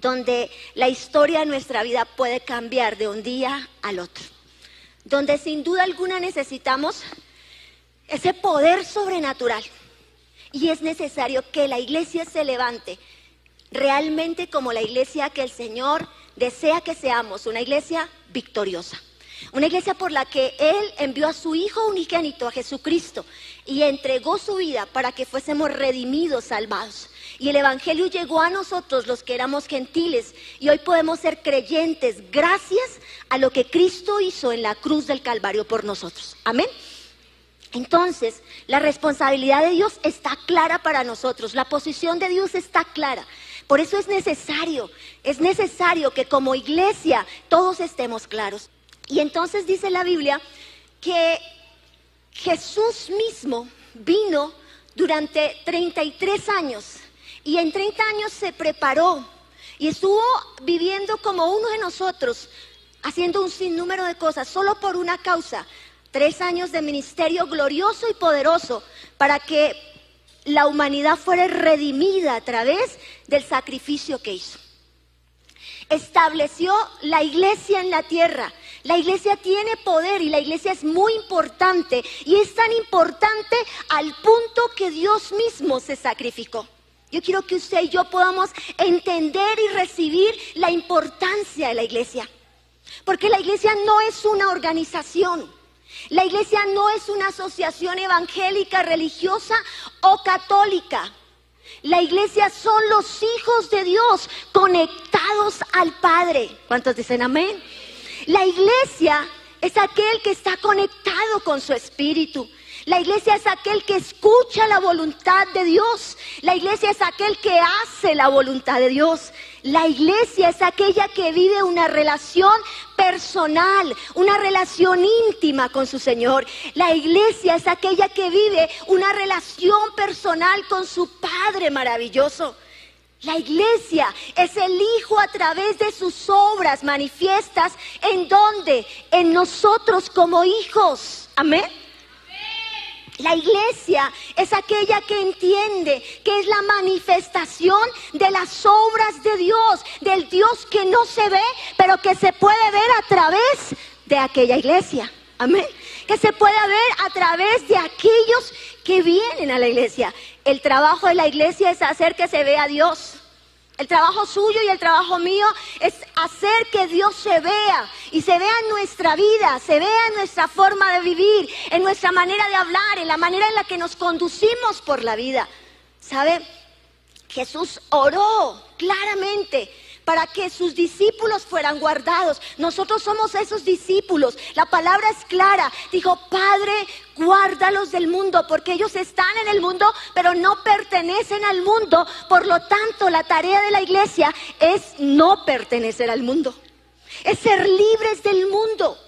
donde la historia de nuestra vida puede cambiar de un día al otro, donde sin duda alguna necesitamos ese poder sobrenatural y es necesario que la iglesia se levante realmente como la iglesia que el Señor desea que seamos, una iglesia victoriosa. Una iglesia por la que Él envió a su Hijo unigénito, a Jesucristo, y entregó su vida para que fuésemos redimidos, salvados. Y el Evangelio llegó a nosotros los que éramos gentiles y hoy podemos ser creyentes gracias a lo que Cristo hizo en la cruz del Calvario por nosotros. Amén. Entonces, la responsabilidad de Dios está clara para nosotros, la posición de Dios está clara. Por eso es necesario, es necesario que como iglesia todos estemos claros. Y entonces dice la Biblia que Jesús mismo vino durante 33 años y en 30 años se preparó y estuvo viviendo como uno de nosotros, haciendo un sinnúmero de cosas, solo por una causa. Tres años de ministerio glorioso y poderoso para que la humanidad fuera redimida a través del sacrificio que hizo. Estableció la iglesia en la tierra. La iglesia tiene poder y la iglesia es muy importante y es tan importante al punto que Dios mismo se sacrificó. Yo quiero que usted y yo podamos entender y recibir la importancia de la iglesia. Porque la iglesia no es una organización. La iglesia no es una asociación evangélica, religiosa o católica. La iglesia son los hijos de Dios conectados al Padre. ¿Cuántos dicen amén? La iglesia es aquel que está conectado con su espíritu. La iglesia es aquel que escucha la voluntad de Dios. La iglesia es aquel que hace la voluntad de Dios. La iglesia es aquella que vive una relación personal, una relación íntima con su Señor. La iglesia es aquella que vive una relación personal con su Padre maravilloso. La iglesia es el Hijo a través de sus obras manifiestas en donde, en nosotros como hijos. Amén. La iglesia es aquella que entiende que es la manifestación de las obras de Dios, del Dios que no se ve, pero que se puede ver a través de aquella iglesia. Amén. Que se puede ver a través de aquellos que vienen a la iglesia. El trabajo de la iglesia es hacer que se vea a Dios. El trabajo suyo y el trabajo mío es hacer que Dios se vea y se vea en nuestra vida, se vea en nuestra forma de vivir, en nuestra manera de hablar, en la manera en la que nos conducimos por la vida. ¿Sabe? Jesús oró claramente para que sus discípulos fueran guardados. Nosotros somos esos discípulos. La palabra es clara. Dijo, Padre, guárdalos del mundo, porque ellos están en el mundo, pero no pertenecen al mundo. Por lo tanto, la tarea de la iglesia es no pertenecer al mundo. Es ser libres del mundo.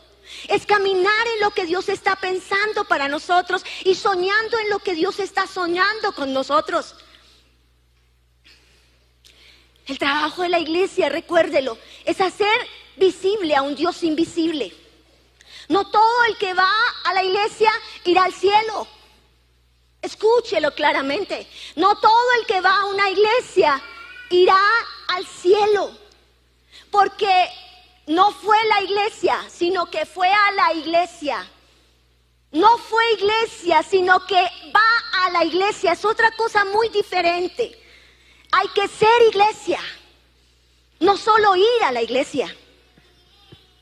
Es caminar en lo que Dios está pensando para nosotros y soñando en lo que Dios está soñando con nosotros. El trabajo de la iglesia, recuérdelo, es hacer visible a un Dios invisible. No todo el que va a la iglesia irá al cielo. Escúchelo claramente. No todo el que va a una iglesia irá al cielo. Porque no fue la iglesia, sino que fue a la iglesia. No fue iglesia, sino que va a la iglesia. Es otra cosa muy diferente. Hay que ser iglesia, no solo ir a la iglesia.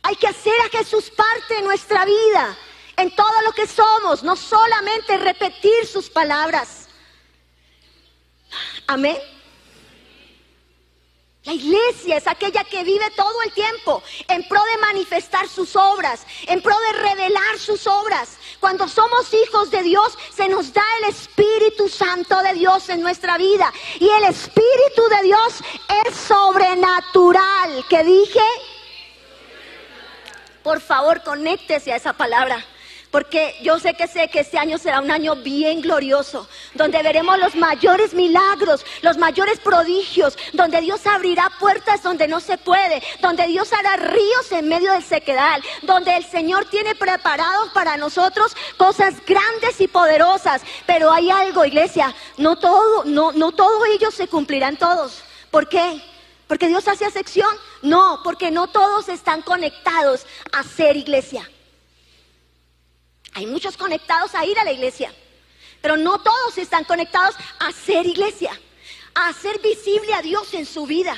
Hay que hacer a Jesús parte de nuestra vida, en todo lo que somos, no solamente repetir sus palabras. Amén. La iglesia es aquella que vive todo el tiempo en pro de manifestar sus obras, en pro de revelar sus obras. Cuando somos hijos de Dios, se nos da el Espíritu Santo de Dios en nuestra vida. Y el Espíritu de Dios es sobrenatural. ¿Qué dije? Por favor, conéctese a esa palabra. Porque yo sé que sé que este año será un año bien glorioso, donde veremos los mayores milagros, los mayores prodigios, donde Dios abrirá puertas donde no se puede, donde Dios hará ríos en medio del sequedal, donde el Señor tiene preparados para nosotros cosas grandes y poderosas. Pero hay algo, iglesia, no todo, no, no todos ellos se cumplirán todos. ¿Por qué? Porque Dios hace acepción. No, porque no todos están conectados a ser iglesia. Hay muchos conectados a ir a la iglesia, pero no todos están conectados a ser iglesia, a hacer visible a Dios en su vida,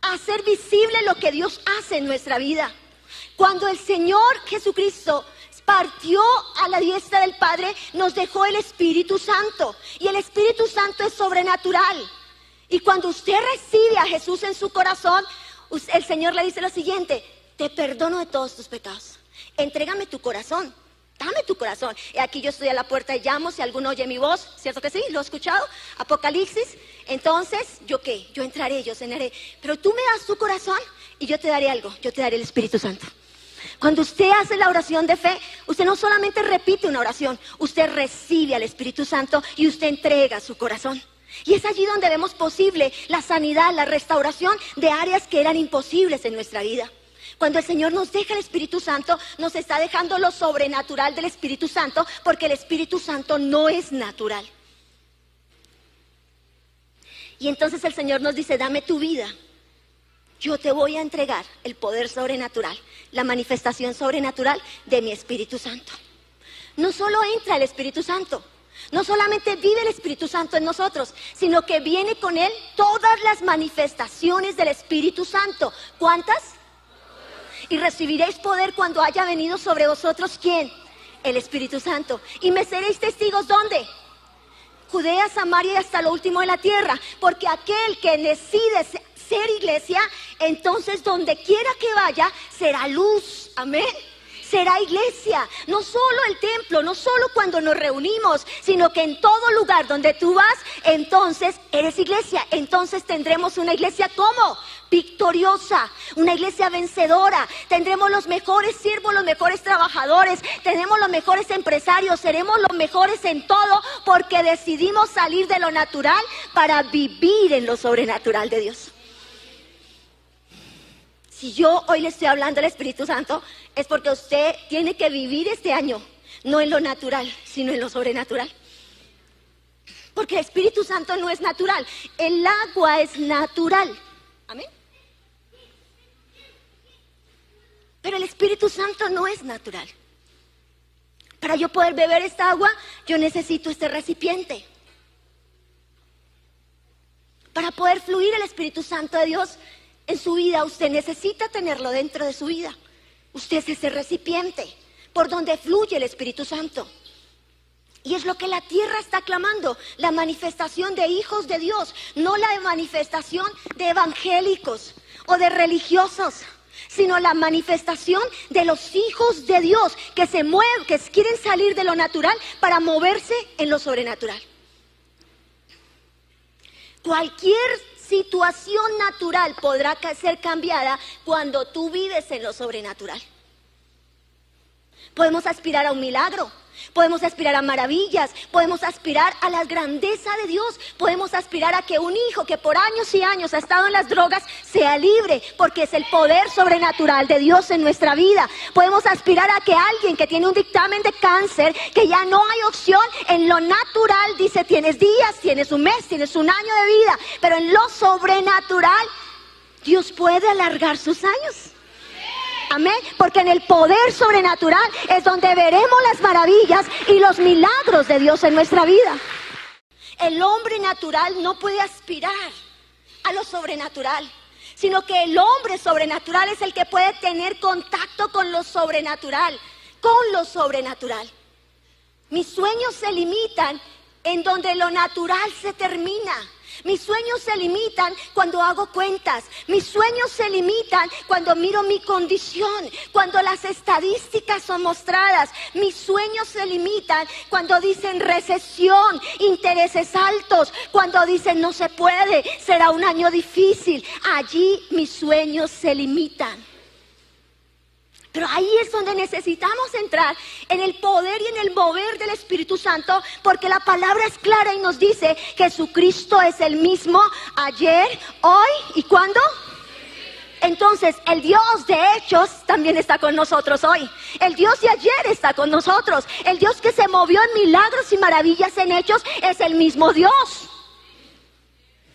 a hacer visible lo que Dios hace en nuestra vida. Cuando el Señor Jesucristo partió a la diestra del Padre, nos dejó el Espíritu Santo. Y el Espíritu Santo es sobrenatural. Y cuando usted recibe a Jesús en su corazón, el Señor le dice lo siguiente, te perdono de todos tus pecados. Entrégame tu corazón. Dame tu corazón. Aquí yo estoy a la puerta y llamo si alguno oye mi voz, ¿cierto que sí? ¿Lo he escuchado? Apocalipsis. Entonces, ¿yo qué? Yo entraré, yo cenaré. Pero tú me das tu corazón y yo te daré algo. Yo te daré el Espíritu Santo. Cuando usted hace la oración de fe, usted no solamente repite una oración, usted recibe al Espíritu Santo y usted entrega su corazón. Y es allí donde vemos posible la sanidad, la restauración de áreas que eran imposibles en nuestra vida. Cuando el Señor nos deja el Espíritu Santo, nos está dejando lo sobrenatural del Espíritu Santo, porque el Espíritu Santo no es natural. Y entonces el Señor nos dice, dame tu vida. Yo te voy a entregar el poder sobrenatural, la manifestación sobrenatural de mi Espíritu Santo. No solo entra el Espíritu Santo, no solamente vive el Espíritu Santo en nosotros, sino que viene con Él todas las manifestaciones del Espíritu Santo. ¿Cuántas? Y recibiréis poder cuando haya venido sobre vosotros quién? El Espíritu Santo. Y me seréis testigos ¿dónde? Judea, Samaria y hasta lo último de la tierra. Porque aquel que decide ser iglesia, entonces donde quiera que vaya, será luz. Amén será iglesia. No solo el templo, no solo cuando nos reunimos, sino que en todo lugar donde tú vas, entonces eres iglesia. Entonces tendremos una iglesia como victoriosa, una iglesia vencedora. Tendremos los mejores siervos, los mejores trabajadores, tenemos los mejores empresarios, seremos los mejores en todo porque decidimos salir de lo natural para vivir en lo sobrenatural de Dios. Si yo hoy le estoy hablando al Espíritu Santo, es porque usted tiene que vivir este año, no en lo natural, sino en lo sobrenatural. Porque el Espíritu Santo no es natural, el agua es natural. Amén. Pero el Espíritu Santo no es natural. Para yo poder beber esta agua, yo necesito este recipiente. Para poder fluir el Espíritu Santo de Dios, en su vida, usted necesita tenerlo dentro de su vida. Usted es ese recipiente por donde fluye el Espíritu Santo. Y es lo que la tierra está clamando, la manifestación de hijos de Dios, no la manifestación de evangélicos o de religiosos, sino la manifestación de los hijos de Dios que se mueven, que quieren salir de lo natural para moverse en lo sobrenatural. Cualquier situación natural podrá ser cambiada cuando tú vives en lo sobrenatural. Podemos aspirar a un milagro, podemos aspirar a maravillas, podemos aspirar a la grandeza de Dios, podemos aspirar a que un hijo que por años y años ha estado en las drogas sea libre, porque es el poder sobrenatural de Dios en nuestra vida. Podemos aspirar a que alguien que tiene un dictamen de cáncer, que ya no hay opción, en lo natural dice, tienes días, tienes un mes, tienes un año de vida, pero en lo sobrenatural Dios puede alargar sus años. Porque en el poder sobrenatural es donde veremos las maravillas y los milagros de Dios en nuestra vida. El hombre natural no puede aspirar a lo sobrenatural, sino que el hombre sobrenatural es el que puede tener contacto con lo sobrenatural, con lo sobrenatural. Mis sueños se limitan en donde lo natural se termina. Mis sueños se limitan cuando hago cuentas. Mis sueños se limitan cuando miro mi condición, cuando las estadísticas son mostradas. Mis sueños se limitan cuando dicen recesión, intereses altos, cuando dicen no se puede, será un año difícil. Allí mis sueños se limitan. Pero ahí es donde necesitamos entrar en el poder y en el mover del Espíritu Santo, porque la palabra es clara y nos dice, Jesucristo es el mismo ayer, hoy y cuándo. Entonces, el Dios de hechos también está con nosotros hoy. El Dios de ayer está con nosotros. El Dios que se movió en milagros y maravillas en hechos es el mismo Dios.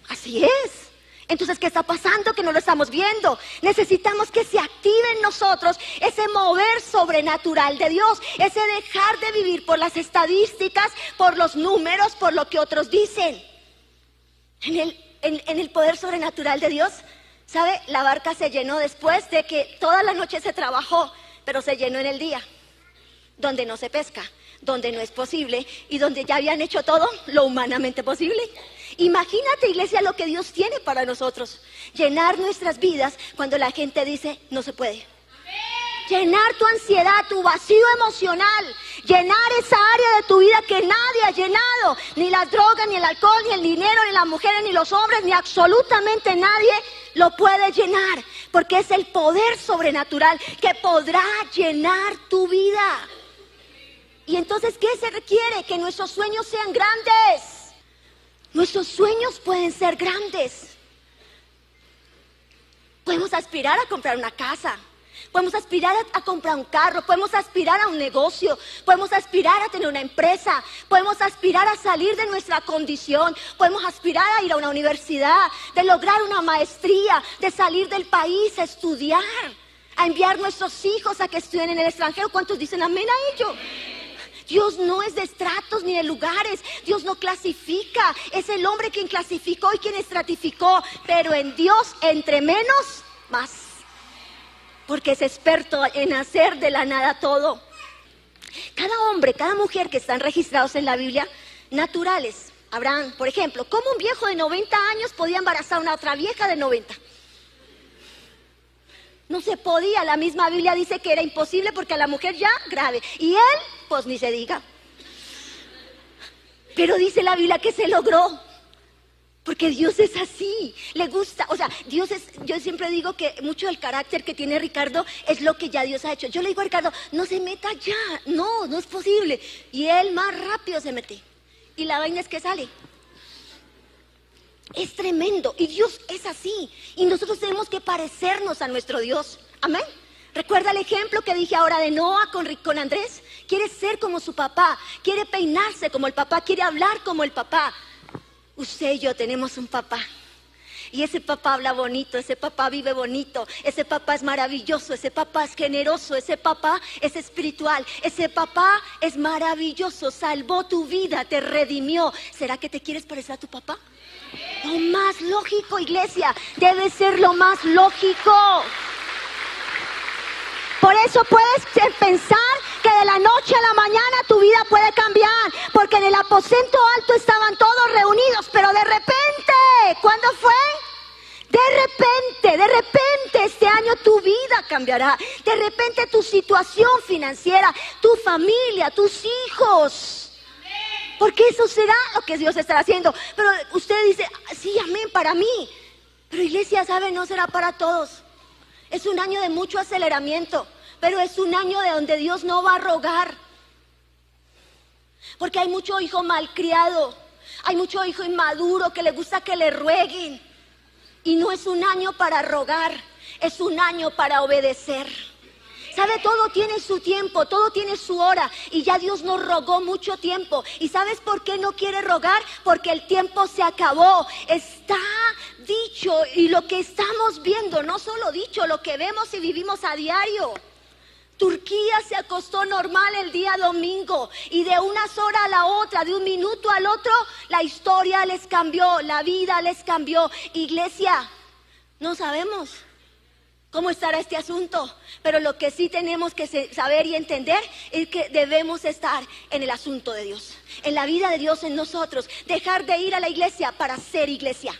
Así es. Entonces, ¿qué está pasando? Que no lo estamos viendo. Necesitamos que se active en nosotros ese mover sobrenatural de Dios, ese dejar de vivir por las estadísticas, por los números, por lo que otros dicen. En el, en el poder sobrenatural de Dios, ¿sabe? La barca se llenó después de que toda la noche se trabajó, pero se llenó en el día, donde no se pesca, donde no es posible y donde ya habían hecho todo lo humanamente posible. Imagínate, iglesia, lo que Dios tiene para nosotros. Llenar nuestras vidas cuando la gente dice, no se puede. Llenar tu ansiedad, tu vacío emocional. Llenar esa área de tu vida que nadie ha llenado. Ni las drogas, ni el alcohol, ni el dinero, ni las mujeres, ni los hombres, ni absolutamente nadie lo puede llenar. Porque es el poder sobrenatural que podrá llenar tu vida. Y entonces, ¿qué se requiere? Que nuestros sueños sean grandes. Nuestros sueños pueden ser grandes. Podemos aspirar a comprar una casa. Podemos aspirar a, comprar un carro, podemos aspirar a un negocio, podemos aspirar a tener una empresa, podemos aspirar a salir de nuestra condición, podemos aspirar a ir a una universidad, de lograr una maestría, de salir del país a estudiar, a enviar nuestros hijos a que estudien en el extranjero. ¿Cuántos dicen amén a ello? Dios no es de estratos ni de lugares. Dios no clasifica. Es el hombre quien clasificó y quien estratificó. Pero en Dios, entre menos, más. Porque es experto en hacer de la nada todo. Cada hombre, cada mujer que están registrados en la Biblia, naturales. Abraham, por ejemplo, ¿cómo un viejo de 90 años podía embarazar a una otra vieja de 90? No se podía, la misma Biblia dice que era imposible porque a la mujer ya grave. Y él, ni se diga. Pero dice la Biblia que se logró. Porque Dios es así, le gusta, o sea, Dios es, yo siempre digo que mucho del carácter que tiene Ricardo es lo que ya Dios ha hecho. Yo le digo a Ricardo, no se meta ya, no, no es posible. Y él más rápido se mete. Y la vaina es que sale. Es tremendo. Y Dios es así. Y nosotros tenemos que parecernos a nuestro Dios. Amén. ¿Recuerda el ejemplo que dije ahora de Noah con, con Andrés? Quiere ser como su papá, quiere peinarse como el papá, quiere hablar como el papá. Usted y yo tenemos un papá. Y ese papá habla bonito, ese papá vive bonito, ese papá es maravilloso, ese papá es generoso, ese papá es espiritual, ese papá es maravilloso, salvó tu vida, te redimió. ¿Será que te quieres parecer a tu papá? Lo más lógico, iglesia, debe ser lo más lógico. Por eso puedes pensar que de la noche a la mañana tu vida puede cambiar, porque en el aposento alto estaban todos reunidos, pero de repente, ¿cuándo fue? De repente, de repente este año tu vida cambiará. De repente tu situación financiera, tu familia, tus hijos porque eso será lo que Dios estará haciendo. Pero usted dice, sí, amén, para mí. Pero iglesia, ¿sabe? No será para todos. Es un año de mucho aceleramiento, pero es un año de donde Dios no va a rogar. Porque hay mucho hijo malcriado, hay mucho hijo inmaduro que le gusta que le rueguen. Y no es un año para rogar, es un año para obedecer. Sabe, todo tiene su tiempo, todo tiene su hora. Y ya Dios nos rogó mucho tiempo. ¿Y sabes por qué no quiere rogar? Porque el tiempo se acabó. Está dicho y lo que estamos viendo, no solo dicho, lo que vemos y vivimos a diario. Turquía se acostó normal el día domingo y de unas horas a la otra, de un minuto al otro, la historia les cambió, la vida les cambió. Iglesia, no sabemos cómo estará este asunto, pero lo que sí tenemos que saber y entender es que debemos estar en el asunto de Dios, en la vida de Dios en nosotros, dejar de ir a la iglesia para ser iglesia.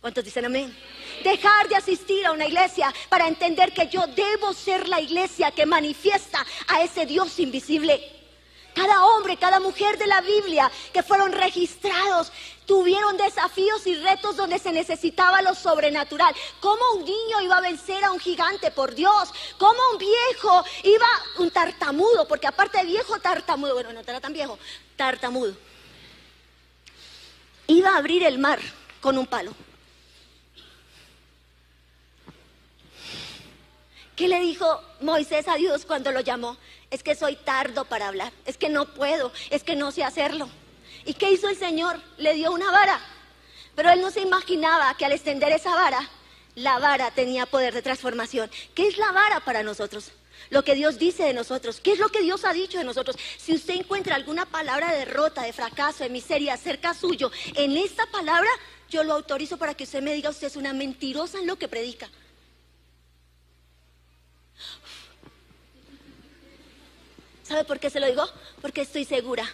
¿Cuántos dicen amén? Dejar de asistir a una iglesia para entender que yo debo ser la iglesia que manifiesta a ese Dios invisible. Cada hombre, cada mujer de la Biblia que fueron registrados tuvieron desafíos y retos donde se necesitaba lo sobrenatural. ¿Cómo un niño iba a vencer a un gigante por Dios? ¿Cómo un viejo iba, un tartamudo, porque aparte de viejo, tartamudo, bueno, no era tan viejo, tartamudo, iba a abrir el mar con un palo? ¿Qué le dijo Moisés a Dios cuando lo llamó? Es que soy tardo para hablar, es que no puedo, es que no sé hacerlo. ¿Y qué hizo el Señor? Le dio una vara. Pero él no se imaginaba que al extender esa vara, la vara tenía poder de transformación. ¿Qué es la vara para nosotros? Lo que Dios dice de nosotros. ¿Qué es lo que Dios ha dicho de nosotros? Si usted encuentra alguna palabra de derrota, de fracaso, de miseria cerca suyo, en esta palabra yo lo autorizo para que usted me diga, usted es una mentirosa en lo que predica. ¿Sabe por qué se lo digo? Porque estoy segura,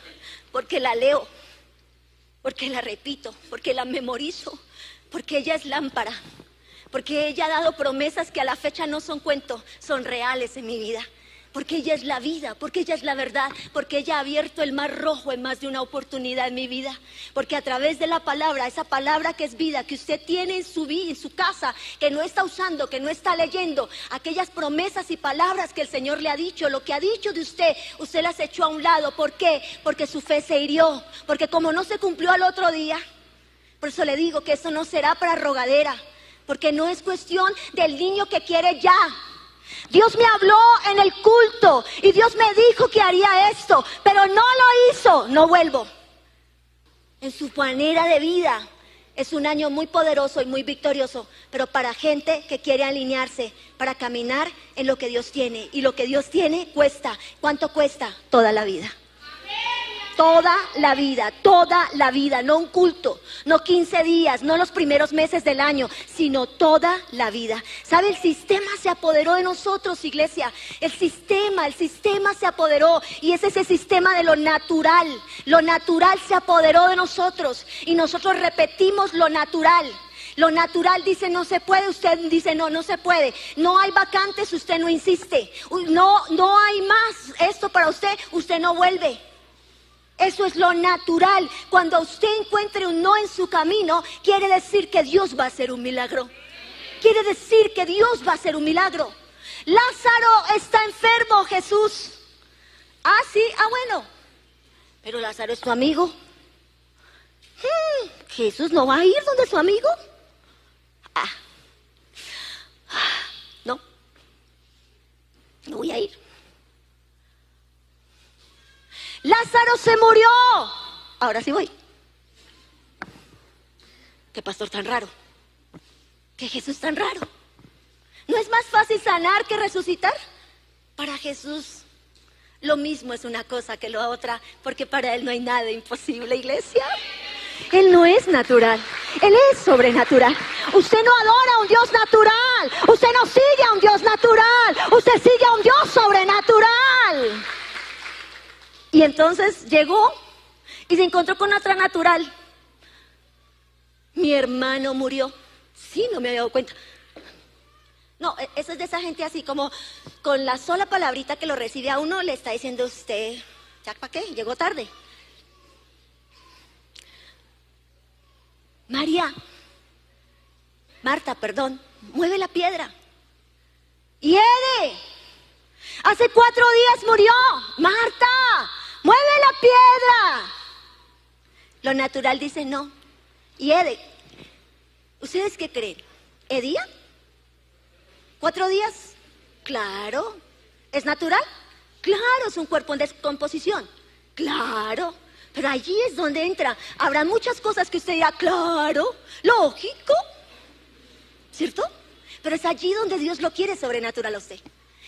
porque la leo, porque la repito, porque la memorizo, porque ella es lámpara, porque ella ha dado promesas que a la fecha no son cuentos, son reales en mi vida. Porque ella es la vida, porque ella es la verdad, porque ella ha abierto el mar rojo en más de una oportunidad en mi vida. Porque a través de la palabra, esa palabra que es vida, que usted tiene en su vida, en su casa, que no está usando, que no está leyendo, aquellas promesas y palabras que el Señor le ha dicho, lo que ha dicho de usted, usted las echó a un lado. ¿Por qué? Porque su fe se hirió, porque como no se cumplió al otro día, por eso le digo que eso no será para rogadera porque no es cuestión del niño que quiere ya. Dios me habló en el culto y Dios me dijo que haría esto, pero no lo hizo, no vuelvo. En su manera de vida es un año muy poderoso y muy victorioso, pero para gente que quiere alinearse, para caminar en lo que Dios tiene. Y lo que Dios tiene cuesta. ¿Cuánto cuesta? Toda la vida. Toda la vida, toda la vida, no un culto, no 15 días, no los primeros meses del año, sino toda la vida. ¿Sabe? El sistema se apoderó de nosotros, iglesia. El sistema, el sistema se apoderó y es ese sistema de lo natural. Lo natural se apoderó de nosotros y nosotros repetimos lo natural. Lo natural dice no se puede, usted dice no, no se puede. No hay vacantes, usted no insiste. No, no hay más esto para usted, usted no vuelve. Eso es lo natural. Cuando usted encuentre un no en su camino, quiere decir que Dios va a hacer un milagro. Quiere decir que Dios va a hacer un milagro. Lázaro está enfermo, Jesús. Ah, sí, ah, bueno. Pero Lázaro es tu amigo. Hmm, Jesús no va a ir donde su amigo. Ah. ah, no. No voy a ir. Lázaro se murió. Ahora sí voy. Qué pastor tan raro. Qué Jesús tan raro. ¿No es más fácil sanar que resucitar? Para Jesús lo mismo es una cosa que lo otra, porque para Él no hay nada imposible, iglesia. Él no es natural, Él es sobrenatural. Usted no adora a un Dios natural, usted no sigue a un Dios natural, usted sigue a un Dios sobrenatural. Y entonces llegó y se encontró con otra natural. Mi hermano murió. Sí, no me había dado cuenta. No, e-, eso es de esa gente así como con la sola palabrita que lo recibe a uno le está diciendo usted, ¿ya para qué? Llegó tarde. María, Marta, perdón, mueve la piedra. Y hace cuatro días murió. Marta, mueve la piedra. Lo natural dice no. Y Ede, ¿ustedes qué creen? ¿Edía? ¿Cuatro días? Claro. ¿Es natural? Claro, es un cuerpo en descomposición. Claro. Pero allí es donde entra. Habrá muchas cosas que usted dirá, claro, lógico. ¿Cierto? Pero es allí donde Dios lo quiere sobrenatural a usted.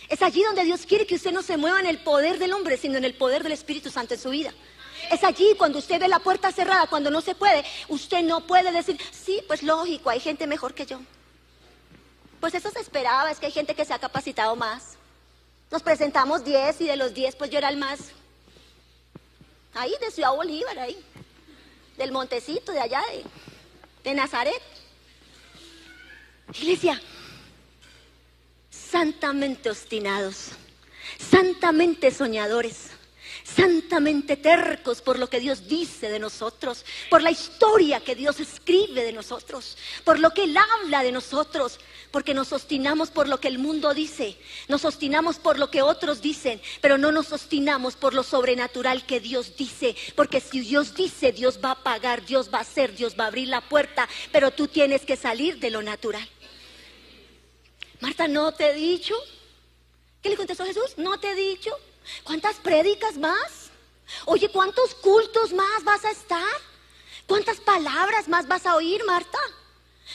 Es allí donde Dios quiere que usted no se mueva en el poder del hombre, sino en el poder del Espíritu Santo en su vida. Es allí cuando usted ve la puerta cerrada, cuando no se puede, usted no puede decir, sí, pues lógico, hay gente mejor que yo. Pues eso se esperaba, es que hay gente que se ha capacitado más. Nos presentamos 10 y de los 10 pues yo era el más. Ahí de Ciudad Bolívar, ahí. Del Montecito, de allá, de, de Nazaret. Iglesia, santamente obstinados, santamente soñadores, santamente tercos por lo que Dios dice de nosotros, por la historia que Dios escribe de nosotros, por lo que Él habla de nosotros, porque nos obstinamos por lo que el mundo dice, nos obstinamos por lo que otros dicen, pero no nos obstinamos por lo sobrenatural que Dios dice, porque si Dios dice, Dios va a pagar, Dios va a hacer, Dios va a abrir la puerta, pero tú tienes que salir de lo natural. Marta, ¿no te he dicho? ¿Qué le contestó Jesús? ¿No te he dicho? ¿Cuántas prédicas más? Oye, ¿cuántos cultos más vas a estar? ¿Cuántas palabras más vas a oír, Marta?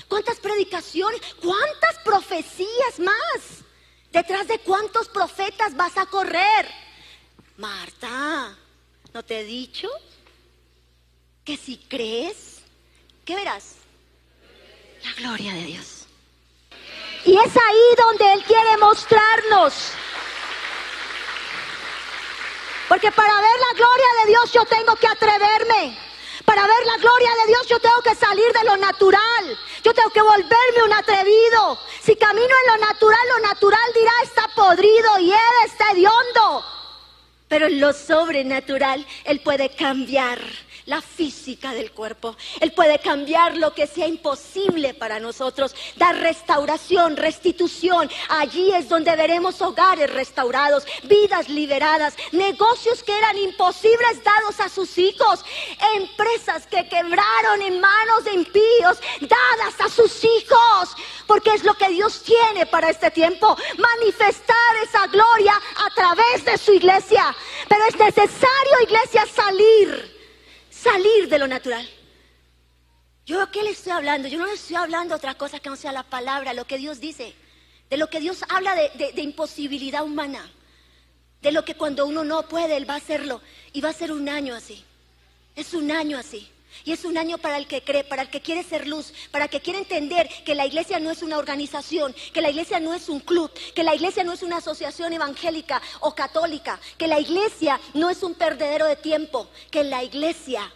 ¿Cuántas predicaciones? ¿Cuántas profecías más? ¿Detrás de cuántos profetas vas a correr? Marta, ¿no te he dicho que si crees, ¿qué verás? La gloria de Dios. Y es ahí donde Él quiere mostrarnos. Porque para ver la gloria de Dios yo tengo que atreverme. Para ver la gloria de Dios yo tengo que salir de lo natural. Yo tengo que volverme un atrevido. Si camino en lo natural, lo natural dirá está podrido y él está hediondo. Pero en lo sobrenatural, Él puede cambiar la física del cuerpo. Él puede cambiar lo que sea imposible para nosotros, dar restauración, restitución. Allí es donde veremos hogares restaurados, vidas liberadas, negocios que eran imposibles dados a sus hijos, empresas que quebraron en manos de impíos, dadas a sus hijos, porque es lo que Dios tiene para este tiempo, manifestar esa gloria a través de su iglesia. Pero es necesario, iglesia, salir salir de lo natural. ¿Yo qué le estoy hablando? Yo no le estoy hablando otra cosa que no sea la palabra, lo que Dios dice, de lo que Dios habla de, de imposibilidad humana, de lo que cuando uno no puede, Él va a hacerlo. Y va a ser un año así. Es un año así. Y es un año para el que cree, para el que quiere ser luz, para el que quiere entender que la iglesia no es una organización, que la iglesia no es un club, que la iglesia no es una asociación evangélica o católica, que la iglesia no es un perdedero de tiempo, que la iglesia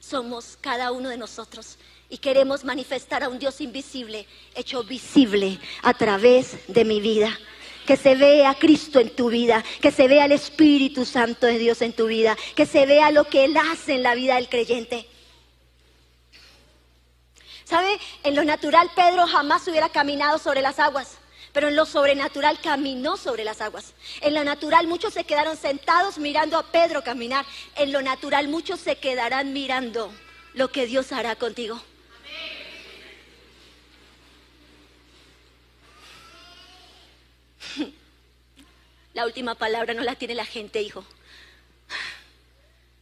somos cada uno de nosotros y queremos manifestar a un Dios invisible, hecho visible a través de mi vida que se vea Cristo en tu vida, que se vea el Espíritu Santo de Dios en tu vida, que se vea lo que Él hace en la vida del creyente. ¿Sabe? En lo natural Pedro jamás hubiera caminado sobre las aguas, pero en lo sobrenatural caminó sobre las aguas. En lo natural muchos se quedaron sentados mirando a Pedro caminar. En lo natural muchos se quedarán mirando lo que Dios hará contigo. La última palabra no la tiene la gente, hijo.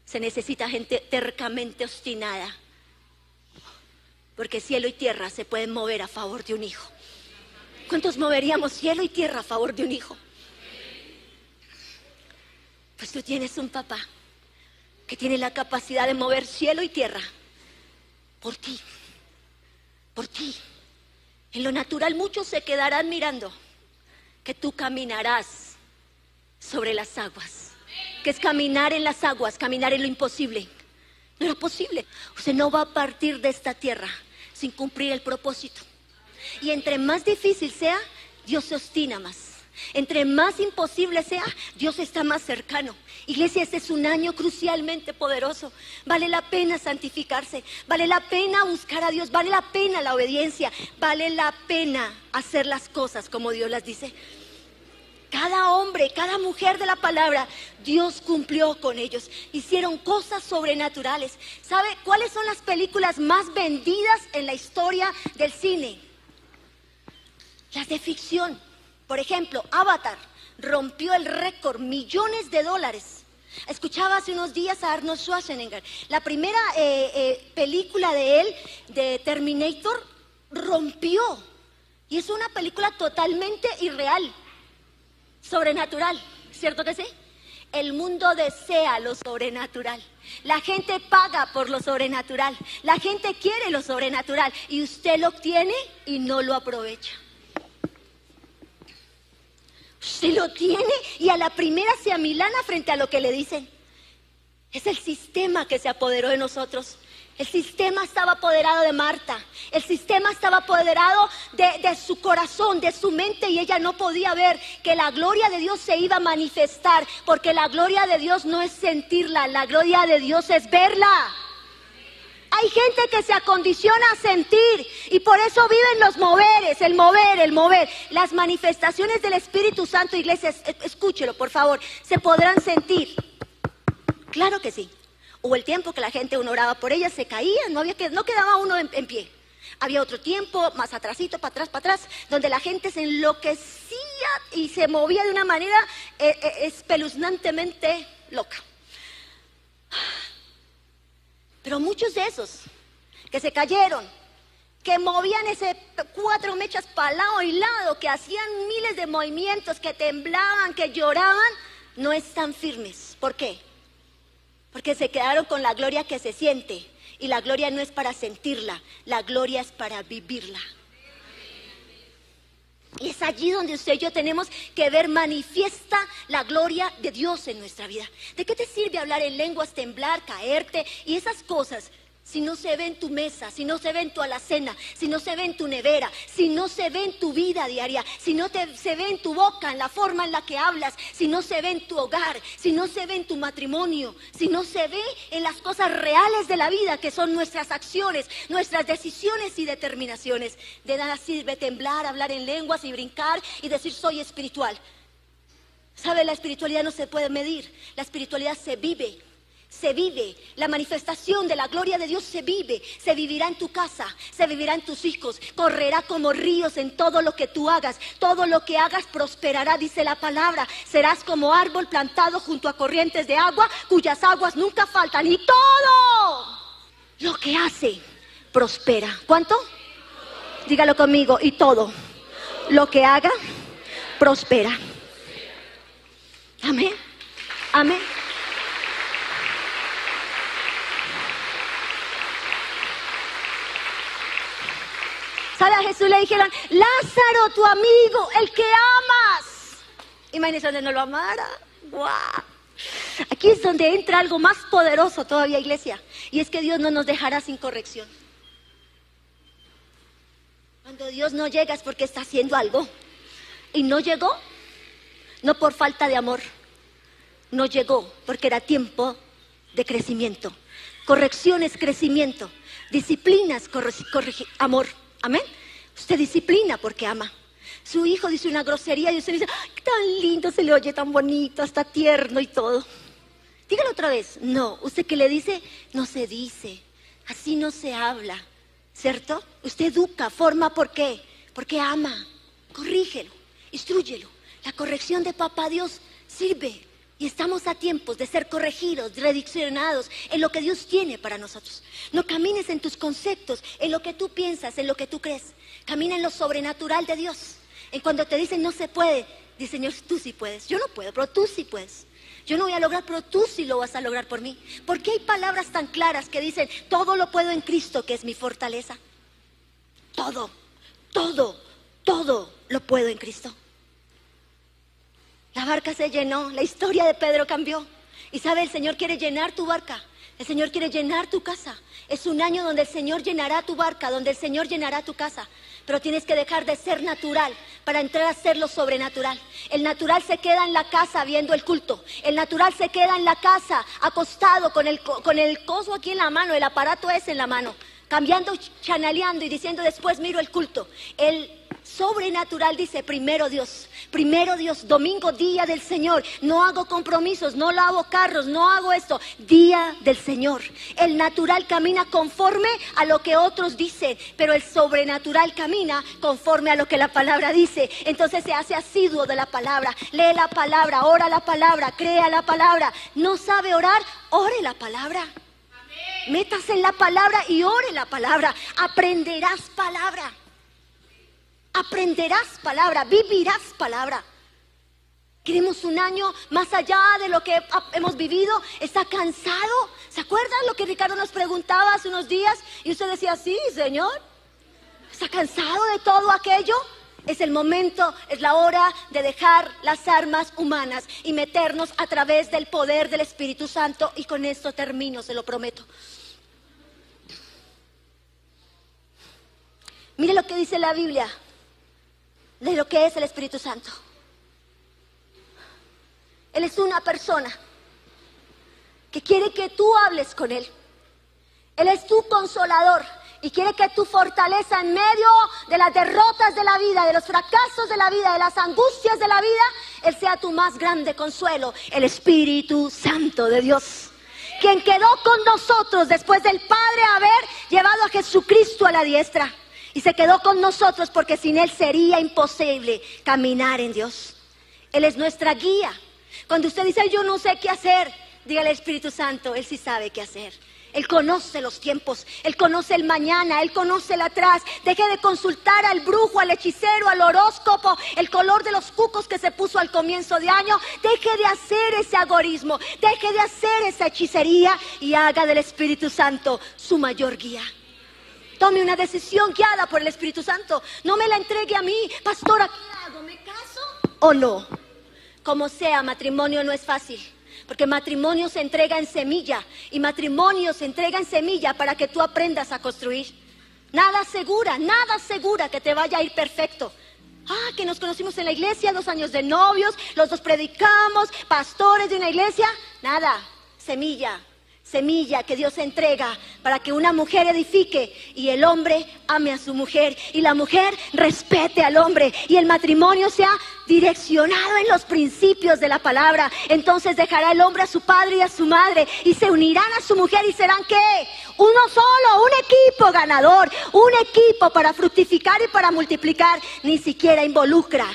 Se necesita gente tercamente obstinada. Porque cielo y tierra se pueden mover a favor de un hijo. ¿Cuántos moveríamos cielo y tierra a favor de un hijo? Pues tú tienes un papá que tiene la capacidad de mover cielo y tierra por ti, por ti. En lo natural muchos se quedarán mirando que tú caminarás sobre las aguas, que es caminar en las aguas, caminar en lo imposible. No era posible. Usted no va a partir de esta tierra sin cumplir el propósito. Y entre más difícil sea, Dios se ostina más. Entre más imposible sea, Dios está más cercano. Iglesia, este es un año crucialmente poderoso. Vale la pena santificarse, vale la pena buscar a Dios, vale la pena la obediencia, vale la pena hacer las cosas como Dios las dice. Cada hombre, cada mujer de la palabra, Dios cumplió con ellos. Hicieron cosas sobrenaturales. ¿Sabe cuáles son las películas más vendidas en la historia del cine? Las de ficción. Por ejemplo, Avatar rompió el récord, millones de dólares. Escuchaba hace unos días a Arnold Schwarzenegger. La primera eh, eh, película de él, de Terminator, rompió. Y es una película totalmente irreal sobrenatural, ¿cierto que sí? El mundo desea lo sobrenatural. La gente paga por lo sobrenatural. La gente quiere lo sobrenatural. Y usted lo obtiene y no lo aprovecha. Usted lo tiene y a la primera se amilana frente a lo que le dicen. Es el sistema que se apoderó de nosotros. El sistema estaba apoderado de Marta. El sistema estaba apoderado de, su corazón, de su mente y ella no podía ver que la gloria de Dios se iba a manifestar porque la gloria de Dios no es sentirla, la gloria de Dios es verla. Hay gente que se acondiciona a sentir y por eso viven los moveres, el mover, el mover. Las manifestaciones del Espíritu Santo, iglesia, escúchelo por favor, se podrán sentir. Claro que sí. Hubo el tiempo que la gente uno oraba por ella, se caía, no, había no quedaba uno en, pie. Había otro tiempo, más atrásito, para atrás, para atrás, donde la gente se enloquecía y se movía de una manera eh, eh, espeluznantemente loca. Pero muchos de esos que se cayeron, que movían ese cuatro mechas para lado y lado, que hacían miles de movimientos, que temblaban, que lloraban, no están firmes. ¿Por qué? Porque se quedaron con la gloria que se siente. Y la gloria no es para sentirla, la gloria es para vivirla. Y es allí donde usted y yo tenemos que ver manifiesta la gloria de Dios en nuestra vida. ¿De qué te sirve hablar en lenguas, temblar, caerte y esas cosas si no se ve en tu mesa, si no se ve en tu alacena, si no se ve en tu nevera, si no se ve en tu vida diaria, si no se ve en tu boca, en la forma en la que hablas, si no se ve en tu hogar, si no se ve en tu matrimonio, si no se ve en las cosas reales de la vida que son nuestras acciones, nuestras decisiones y determinaciones. De nada sirve temblar, hablar en lenguas y brincar y decir soy espiritual. ¿Sabe? La espiritualidad no se puede medir, la espiritualidad se vive se vive, la manifestación de la gloria de Dios se vive, se vivirá en tu casa, se vivirá en tus hijos, correrá como ríos en todo lo que tú hagas, todo lo que hagas prosperará, dice la palabra, serás como árbol plantado junto a corrientes de agua cuyas aguas nunca faltan y todo lo que hace prospera. ¿Cuánto? Dígalo conmigo, y todo lo que haga prospera. Amén. Amén. ¿Sabe? A Jesús le dijeron, Lázaro, tu amigo, el que amas. Imagínense donde no lo amara. ¡Guau! Aquí es donde entra algo más poderoso todavía, iglesia. Y es que Dios no nos dejará sin corrección. Cuando Dios no llega es porque está haciendo algo. Y no llegó, no por falta de amor. No llegó porque era tiempo de crecimiento. Corrección es crecimiento. Disciplinas, amor. Amén. Usted disciplina porque ama. Su hijo dice una grosería y usted dice, tan lindo, se le oye tan bonito, hasta tierno y todo. Dígalo otra vez. No, usted que le dice, no se dice. Así no se habla. ¿Cierto? Usted educa, forma, ¿por qué? Porque ama. Corrígelo, instruyelo. La corrección de papá Dios sirve. Y estamos a tiempos de ser corregidos, rediccionados en lo que Dios tiene para nosotros. No camines en tus conceptos, en lo que tú piensas, en lo que tú crees. Camina en lo sobrenatural de Dios. En cuando te dicen no se puede, dice Señor, tú sí puedes. Yo no puedo, pero tú sí puedes. Yo no voy a lograr, pero tú sí lo vas a lograr por mí. ¿Por qué hay palabras tan claras que dicen, todo lo puedo en Cristo, que es mi fortaleza? Todo, todo, todo lo puedo en Cristo. La barca se llenó, la historia de Pedro cambió. Y sabe, el Señor quiere llenar tu barca, el Señor quiere llenar tu casa. Es un año donde el Señor llenará tu barca, donde el Señor llenará tu casa. Pero tienes que dejar de ser natural para entrar a ser lo sobrenatural. El natural se queda en la casa viendo el culto. El natural se queda en la casa acostado con el, con el coso aquí en la mano, el aparato es en la mano, cambiando, chanaleando y diciendo después miro el culto. El sobrenatural dice primero Dios, primero Dios, domingo, día del Señor. No hago compromisos, no lavo carros, no hago esto. Día del Señor. El natural camina conforme a lo que otros dicen, pero el sobrenatural camina conforme a lo que la palabra dice. Entonces se hace asiduo de la palabra, lee la palabra, ora la palabra, crea la palabra. No sabe orar, ore la palabra. Métase en la palabra y ore la palabra. Aprenderás palabra aprenderás palabra, vivirás palabra. Queremos un año más allá de lo que hemos vivido. ¿Está cansado? ¿Se acuerdan lo que Ricardo nos preguntaba hace unos días? Y usted decía, sí, Señor. ¿Está cansado de todo aquello? Es el momento, es la hora de dejar las armas humanas y meternos a través del poder del Espíritu Santo. Y con esto termino, se lo prometo. Mire lo que dice la Biblia de lo que es el Espíritu Santo. Él es una persona que quiere que tú hables con Él. Él es tu consolador y quiere que tu fortaleza en medio de las derrotas de la vida, de los fracasos de la vida, de las angustias de la vida, Él sea tu más grande consuelo, el Espíritu Santo de Dios. Quien quedó con nosotros después del Padre haber llevado a Jesucristo a la diestra. Y se quedó con nosotros porque sin Él sería imposible caminar en Dios. Él es nuestra guía. Cuando usted dice, yo no sé qué hacer, diga al Espíritu Santo, Él sí sabe qué hacer. Él conoce los tiempos, Él conoce el mañana, Él conoce el atrás. Deje de consultar al brujo, al hechicero, al horóscopo, el color de los cucos que se puso al comienzo de año. Deje de hacer ese agorismo, deje de hacer esa hechicería y haga del Espíritu Santo su mayor guía. Tome una decisión guiada por el Espíritu Santo. No me la entregue a mí, pastora, ¿qué hago? ¿Me caso o no? Como sea, matrimonio no es fácil. Porque matrimonio se entrega en semilla y matrimonio se entrega en semilla para que tú aprendas a construir. Nada segura, nada segura que te vaya a ir perfecto. Ah, que nos conocimos en la iglesia, dos años de novios, los dos predicamos, pastores de una iglesia. Nada, semilla, semilla que Dios entrega para que una mujer edifique y el hombre ame a su mujer y la mujer respete al hombre y el matrimonio sea direccionado en los principios de la palabra. Entonces dejará el hombre a su padre y a su madre y se unirán a su mujer y serán qué? Uno solo, un equipo ganador, un equipo para fructificar y para multiplicar. Ni siquiera involucra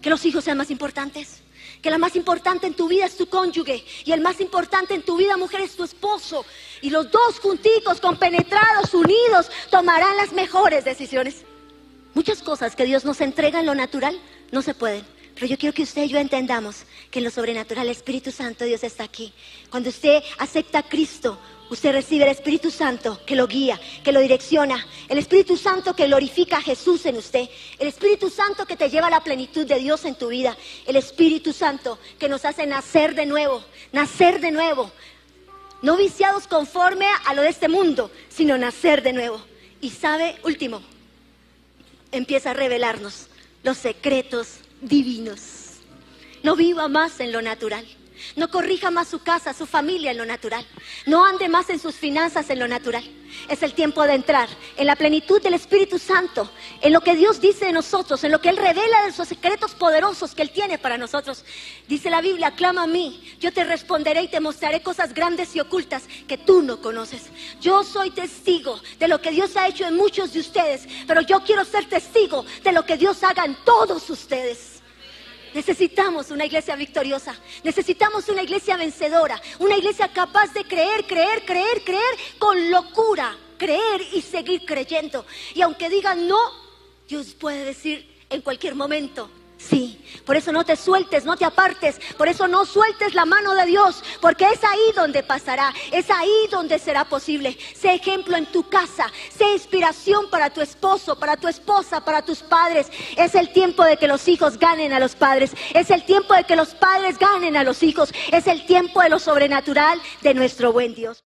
que los hijos sean más importantes que la más importante en tu vida es tu cónyuge y el más importante en tu vida, mujer, es tu esposo. Y los dos juntitos, compenetrados, unidos, tomarán las mejores decisiones. Muchas cosas que Dios nos entrega en lo natural no se pueden. Pero yo quiero que usted y yo entendamos que en lo sobrenatural el Espíritu Santo Dios está aquí. Cuando usted acepta a Cristo, usted recibe el Espíritu Santo que lo guía, que lo direcciona, el Espíritu Santo que glorifica a Jesús en usted, el Espíritu Santo que te lleva a la plenitud de Dios en tu vida, el Espíritu Santo que nos hace nacer de nuevo, nacer de nuevo, no viciados conforme a lo de este mundo, sino nacer de nuevo. Y sabe, último, empieza a revelarnos los secretos divinos. No viva más en lo natural. No corrija más su casa, su familia en lo natural. No ande más en sus finanzas en lo natural. Es el tiempo de entrar en la plenitud del Espíritu Santo, en lo que Dios dice de nosotros, en lo que Él revela de esos secretos poderosos que Él tiene para nosotros. Dice la Biblia, clama a mí, yo te responderé y te mostraré cosas grandes y ocultas que tú no conoces. Yo soy testigo de lo que Dios ha hecho en muchos de ustedes, pero yo quiero ser testigo de lo que Dios haga en todos ustedes. Necesitamos una iglesia victoriosa, necesitamos una iglesia vencedora, una iglesia capaz de creer, creer, creer, creer con locura, creer y seguir creyendo. Y aunque digan no, Dios puede decir en cualquier momento, Sí, por eso no te sueltes, no te apartes, por eso no sueltes la mano de Dios, porque es ahí donde pasará, es ahí donde será posible. Sé ejemplo en tu casa, sé inspiración para tu esposo, para tu esposa, para tus padres. Es el tiempo de que los hijos ganen a los padres, es el tiempo de que los padres ganen a los hijos, es el tiempo de lo sobrenatural de nuestro buen Dios.